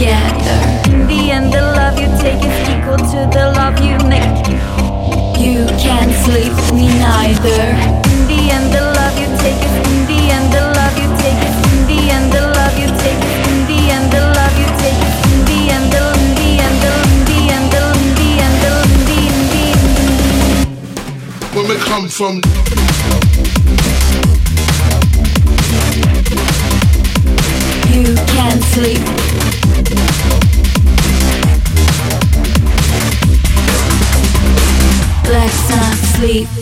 together. In the end, the love you take is equal to the love you make. You can't sleep me neither. In the end, the love you take is in the end, the love you take is in the end, the love you take is in the end, the love you take is in the end, the in the end, the end, the end, the end. Where we come from. You can't sleep Let's not sleep.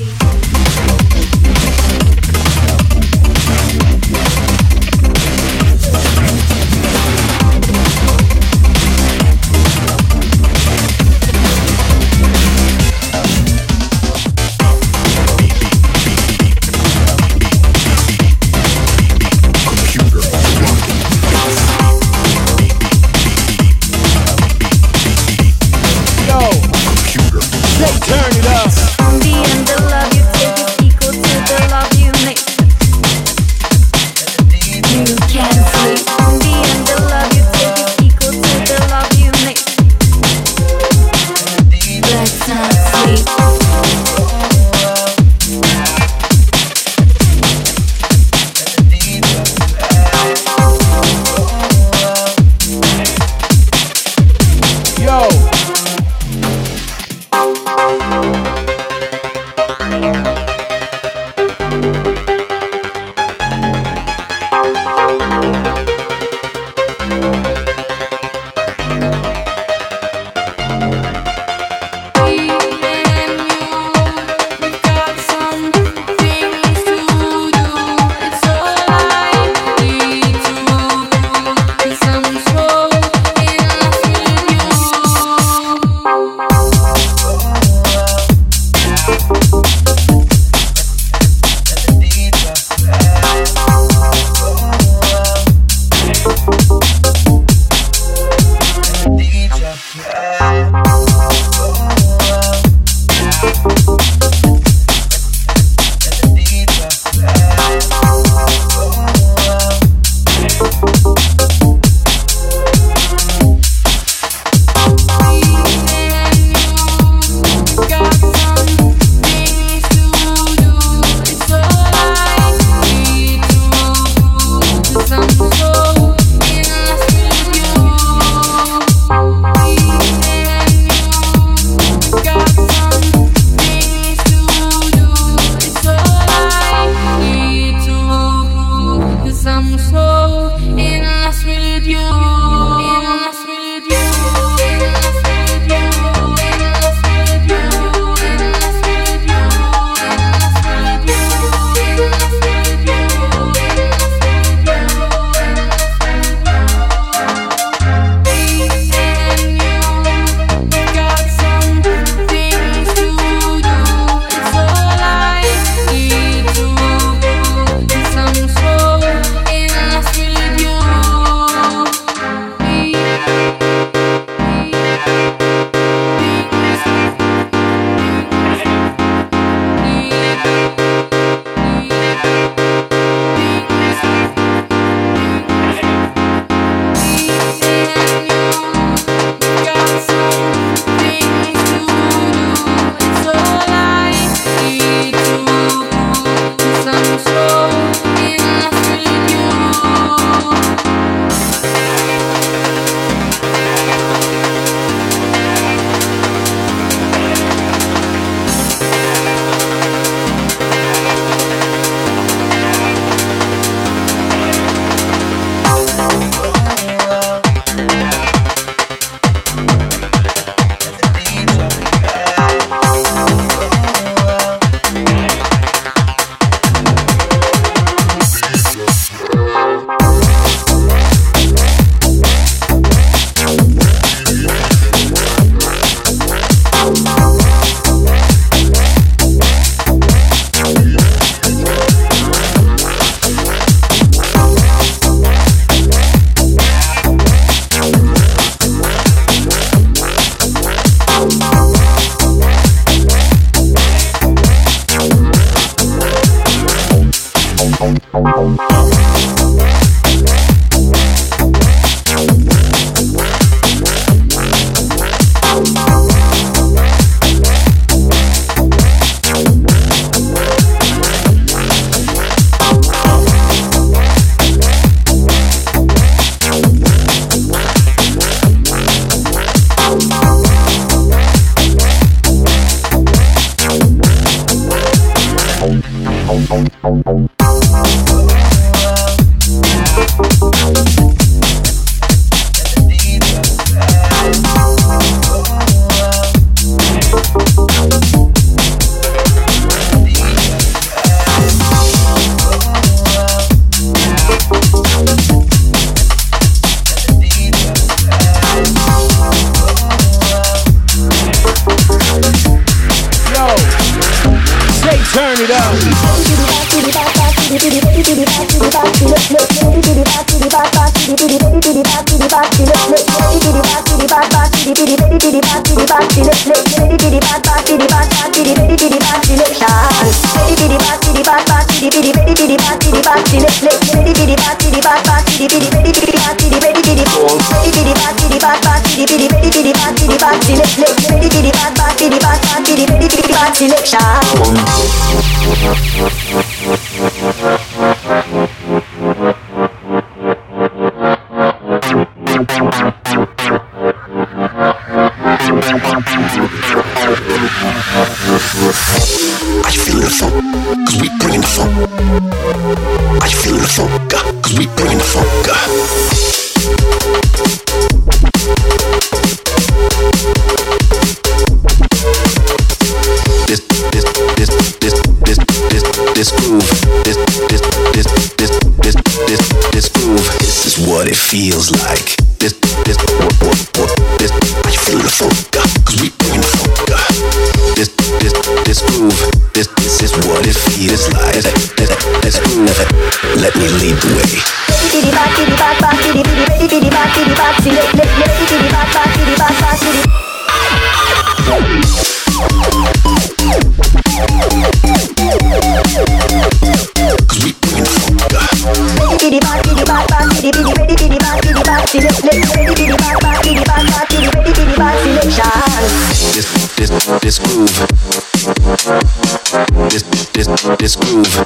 This groove.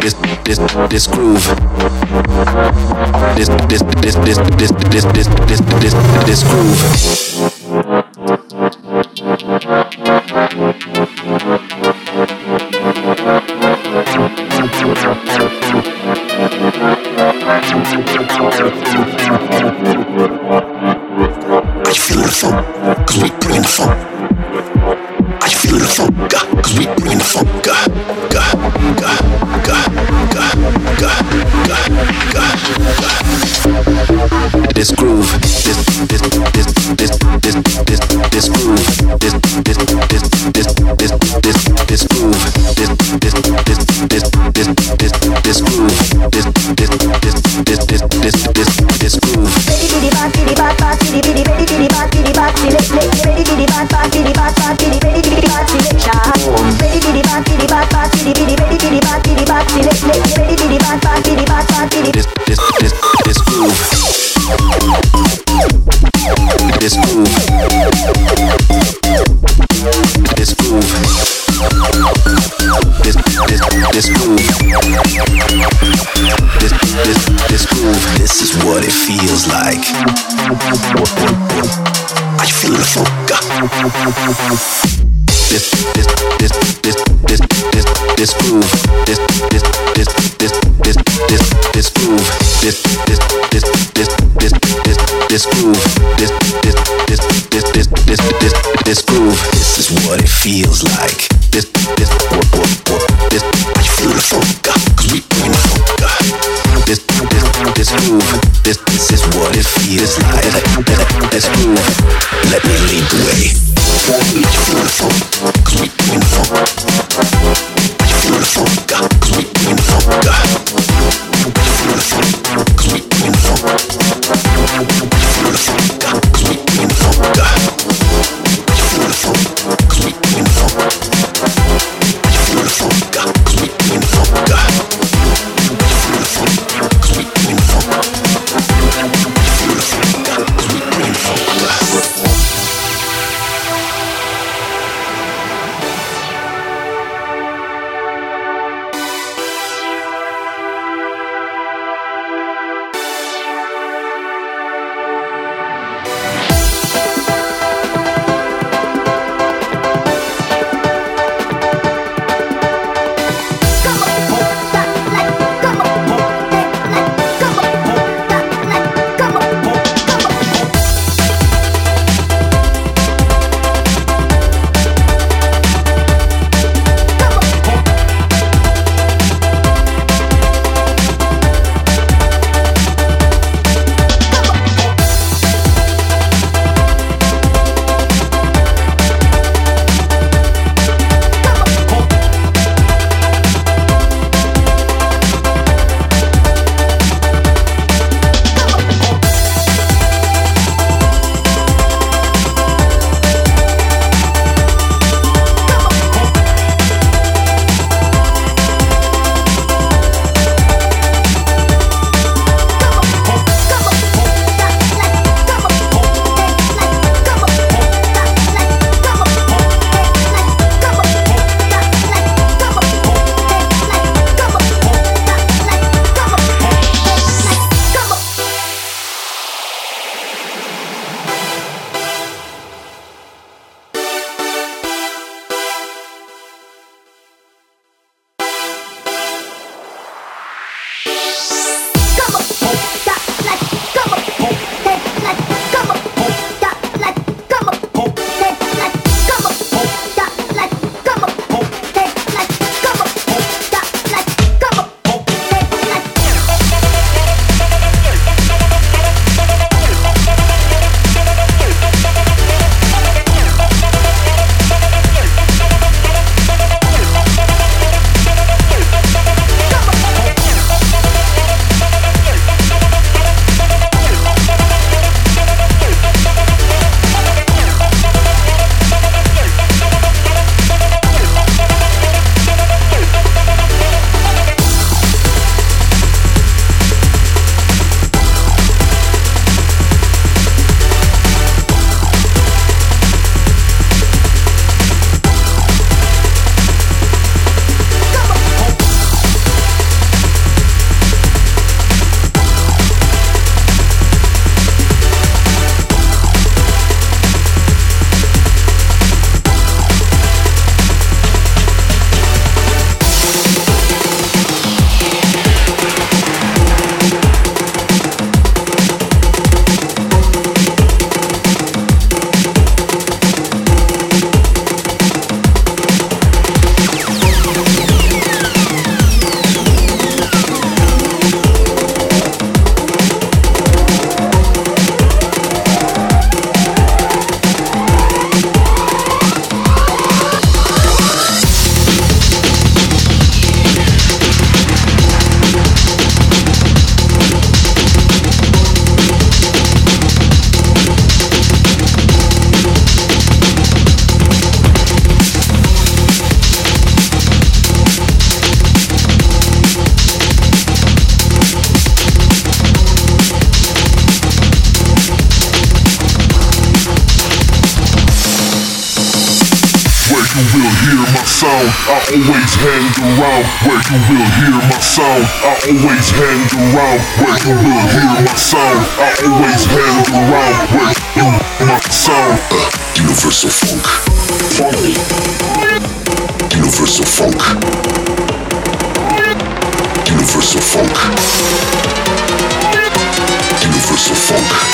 This this this groove. this this this this this this this this this groove. this groove. bang bang bang sound. I always hang around where you will hear my sound. I always hang around where you will hear my sound. I always hang around where you my sound. Uh, Universal Funk. funk. Universal Funk. Universal Funk. Universal Funk.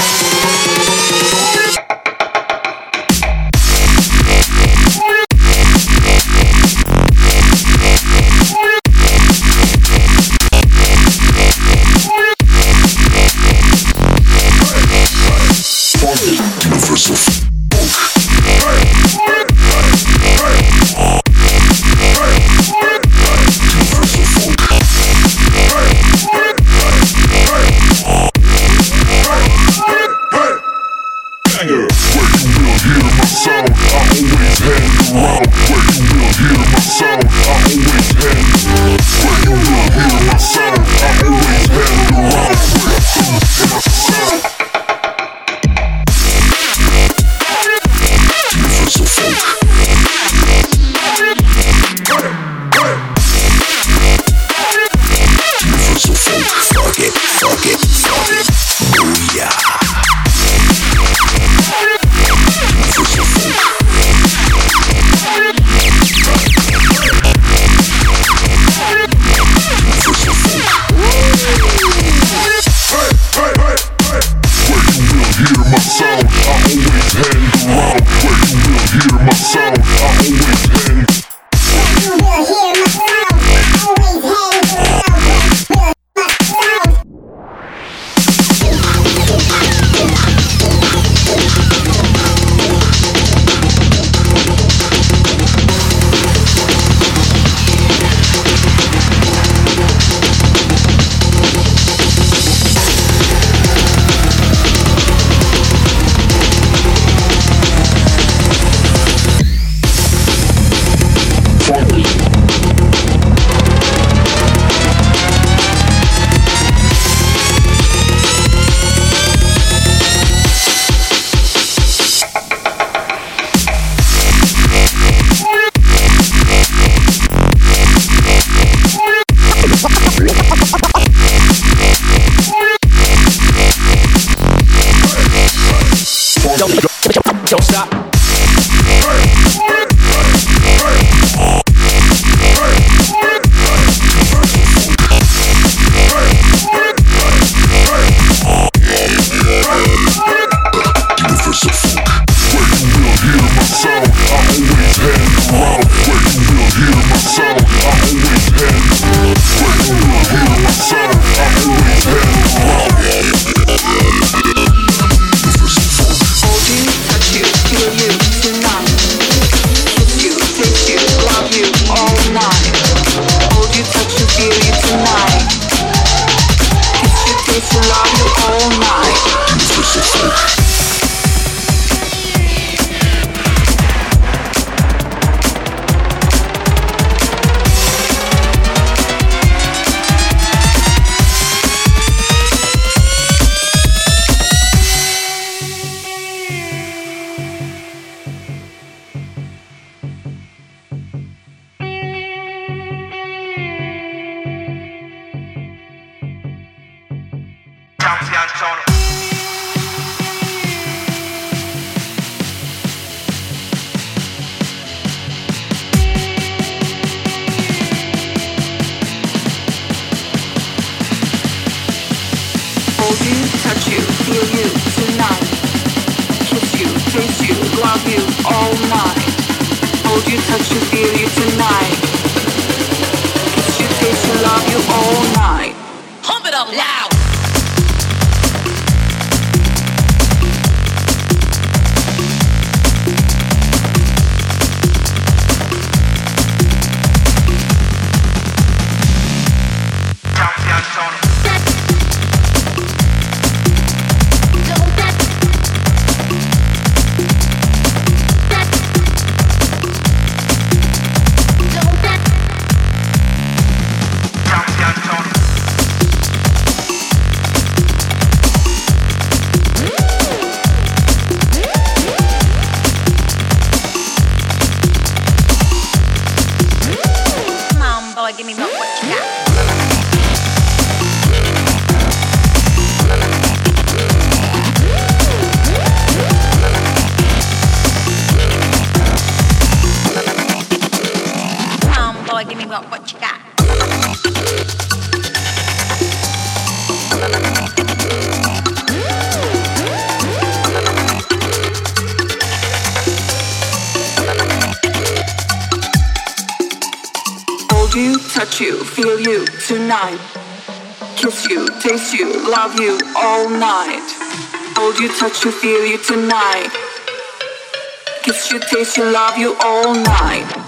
feel you tonight. Kiss you, taste you, love you all night. Hold you, touch you, feel you tonight. Kiss you, taste you, love you all night.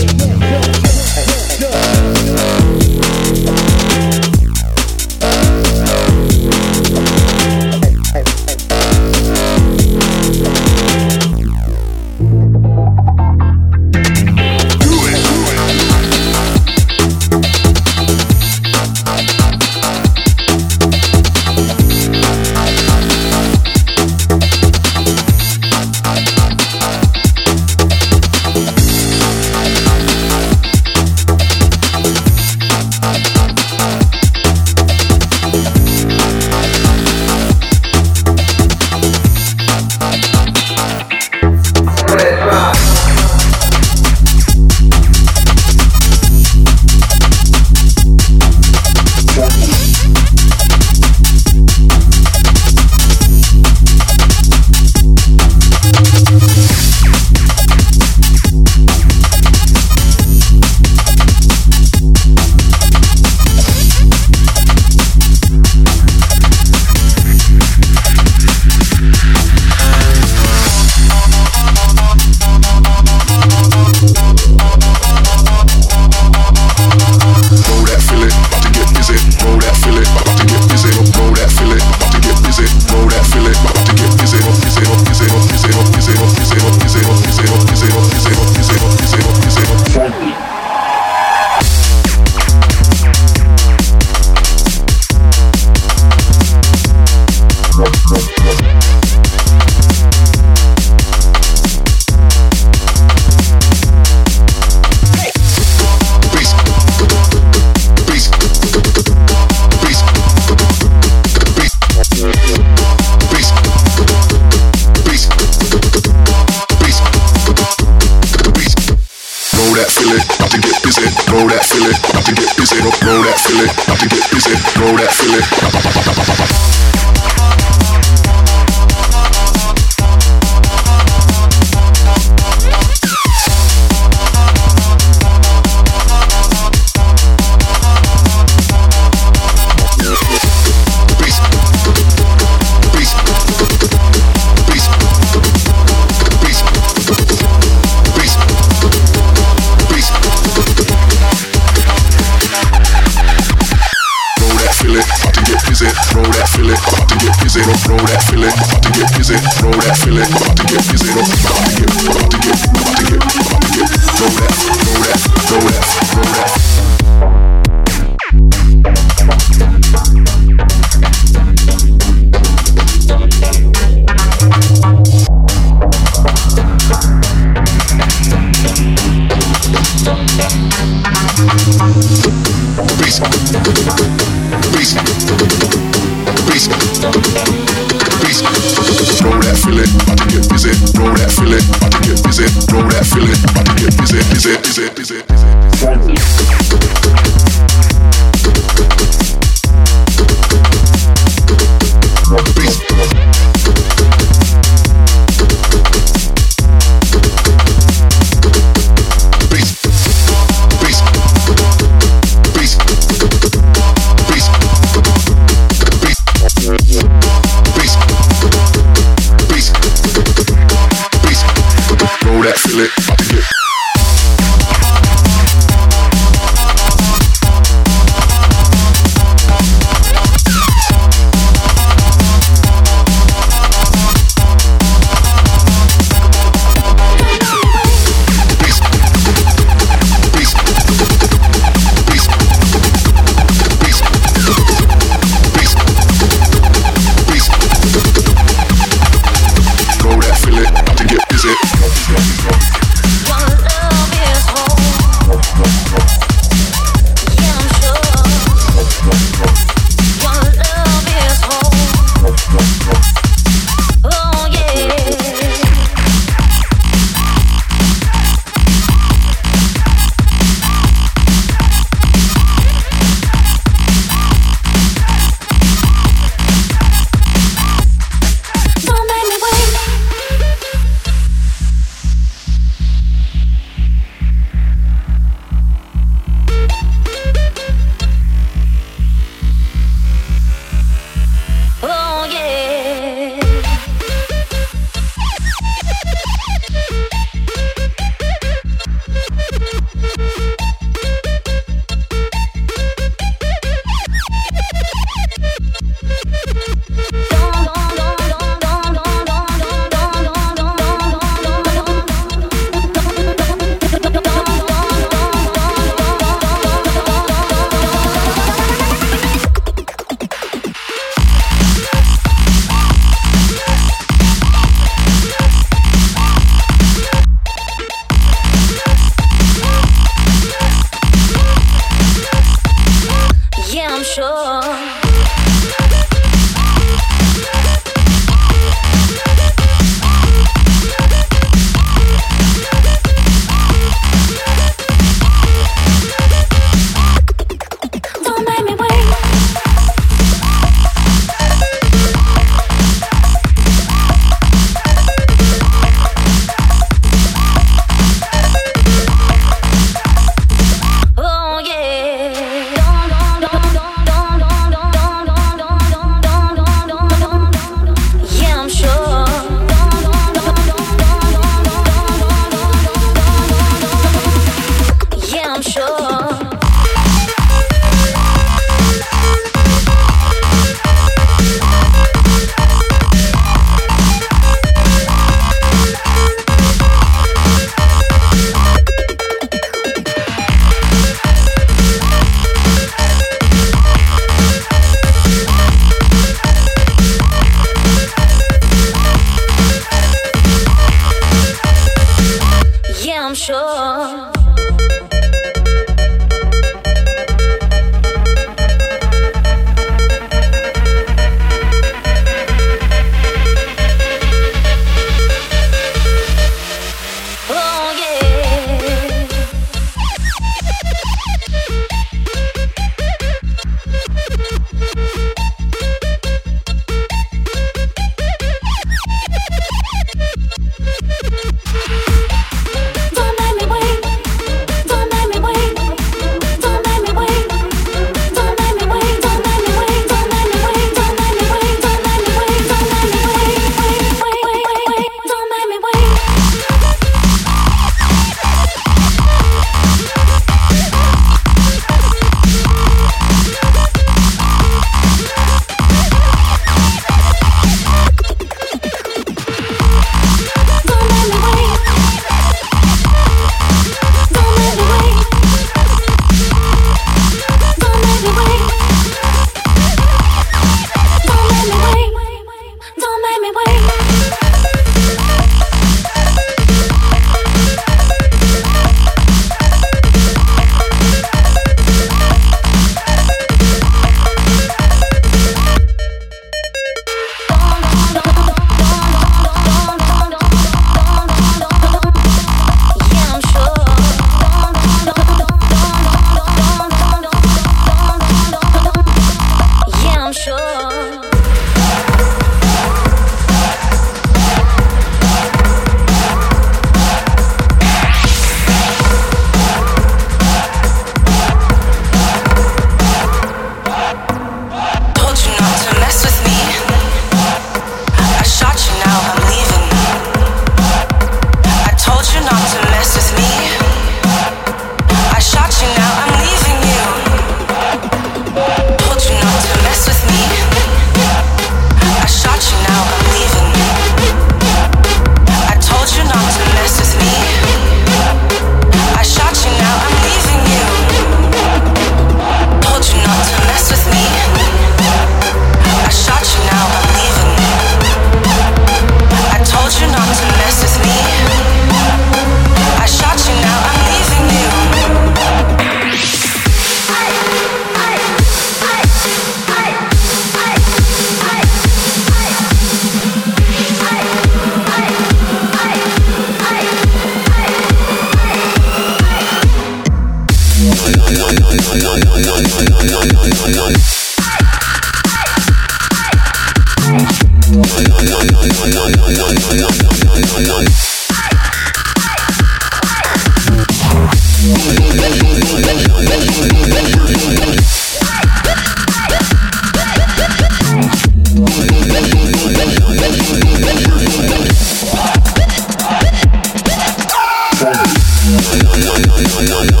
no, no, no.